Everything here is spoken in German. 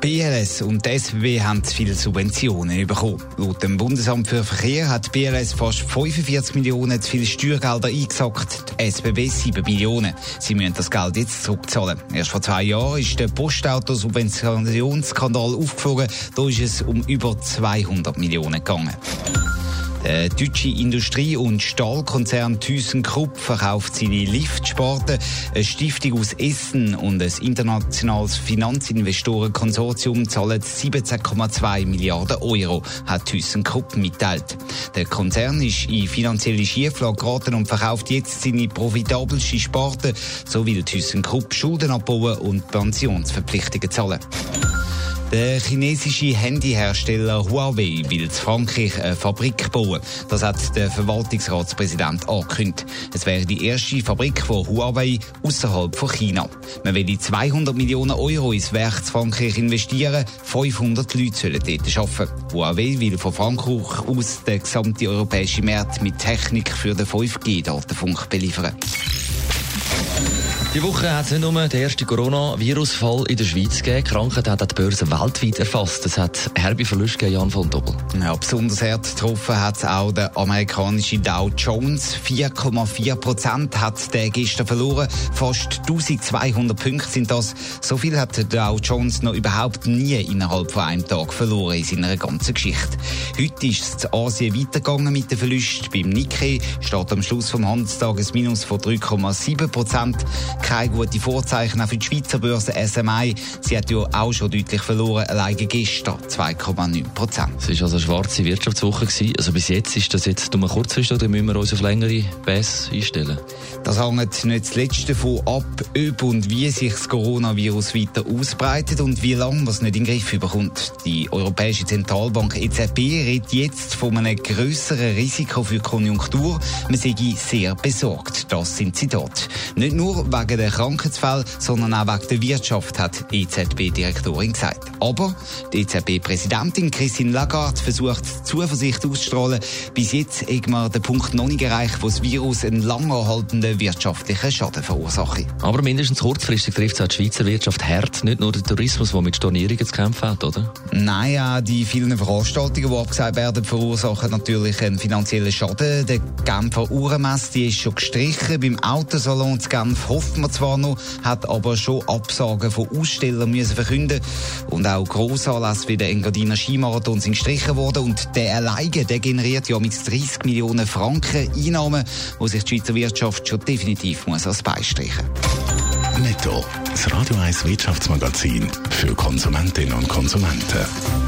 BLS und SBB haben zu viele Subventionen bekommen. Laut dem Bundesamt für Verkehr hat die BLS fast 45 Millionen zu viele Steuergelder eingesackt, die SBB 7 Millionen. Sie müssen das Geld jetzt zurückzahlen. Erst vor zwei Jahren ist der Postautosubventionsskandal aufgeflogen. Da ist es um über 200 Millionen gegangen. Der deutsche Industrie- und Stahlkonzern ThyssenKrupp verkauft seine Liftsparte. Eine Stiftung aus Essen und ein internationales Finanzinvestorenkonsortium zahlen 17,2 Milliarden Euro, hat ThyssenKrupp mitteilt. Der Konzern ist in finanzielle Schieflage geraten und verkauft jetzt seine profitabelste Sparte. So will ThyssenKrupp Schulden abbauen und Pensionsverpflichtungen zahlen. Der chinesische Handyhersteller Huawei will in Frankreich eine Fabrik bauen. Das hat der Verwaltungsratspräsident angekündigt. Es wäre die erste Fabrik von Huawei außerhalb von China. Man will 200 Millionen Euro ins Werk zu Frankreich investieren. 500 Leute sollen dort arbeiten. Huawei will von Frankreich aus den gesamten europäischen Markt mit Technik für den 5G-Datenfunk beliefern. Die Woche hat es nicht nur den ersten Coronavirus-Fall in der Schweiz gegeben. Krankheit hat die Börse weltweit erfasst. Es hat herbe Verluste gegeben, Jan von Doppel. Ja, besonders hart getroffen hat auch der amerikanische Dow Jones. 4,4 Prozent hat der gestern verloren. Fast 1200 Punkte sind das. So viel hat der Dow Jones noch überhaupt nie innerhalb von einem Tag verloren in seiner ganzen Geschichte. Heute ist es in Asien weitergegangen mit den Verlusten. Beim Nikkei steht am Schluss vom Handelstag ein Minus von 3,7 Prozent keine guten Vorzeichen auch für die Schweizer Börse SMI. Sie hat ja auch schon deutlich verloren, alleine gestern 2,9 Prozent. Es war also eine schwarze Wirtschaftswoche. Gewesen. Also bis jetzt ist das jetzt nur kurzfristig oder müssen wir uns auf längere Bässe einstellen? Das hängt nicht zuletzt davon ab, ob und wie sich das Coronavirus weiter ausbreitet und wie lange man es nicht in den Griff bekommt. Die Europäische Zentralbank EZB redet jetzt von einem grösseren Risiko für die Konjunktur. Man sei sehr besorgt. Das sind Zitate. Nicht nur wegen der Krankheitsfälle, sondern auch wegen der Wirtschaft, hat die EZB-Direktorin gesagt. Aber die EZB-Präsidentin Christine Lagarde versucht Zuversicht auszustrahlen. Bis jetzt hat man den Punkt noch nicht erreicht, wo das Virus einen langanhaltenden wirtschaftlichen Schaden verursacht. Aber mindestens kurzfristig trifft es auch die Schweizer Wirtschaft hart, nicht nur der Tourismus, der mit Stornierungen zu kämpfen hat, oder? Nein, ja, die vielen Veranstaltungen, die abgesagt werden, verursachen natürlich einen finanziellen Schaden. Der Genfer Uhrenmesse ist schon gestrichen. Beim Autosalon zu Genf hofft man zwar noch, hat aber schon Absagen von Ausstellern müssen verkünden und auch Grossanlässe wie der Engadiner Skimarathon sind gestrichen worden und der alleine, der generiert ja mit 30 Millionen Franken Einnahmen, wo sich die Schweizer Wirtschaft schon definitiv muss als beistreichen. Netto, das Radio 1 Wirtschaftsmagazin für Konsumentinnen und Konsumenten.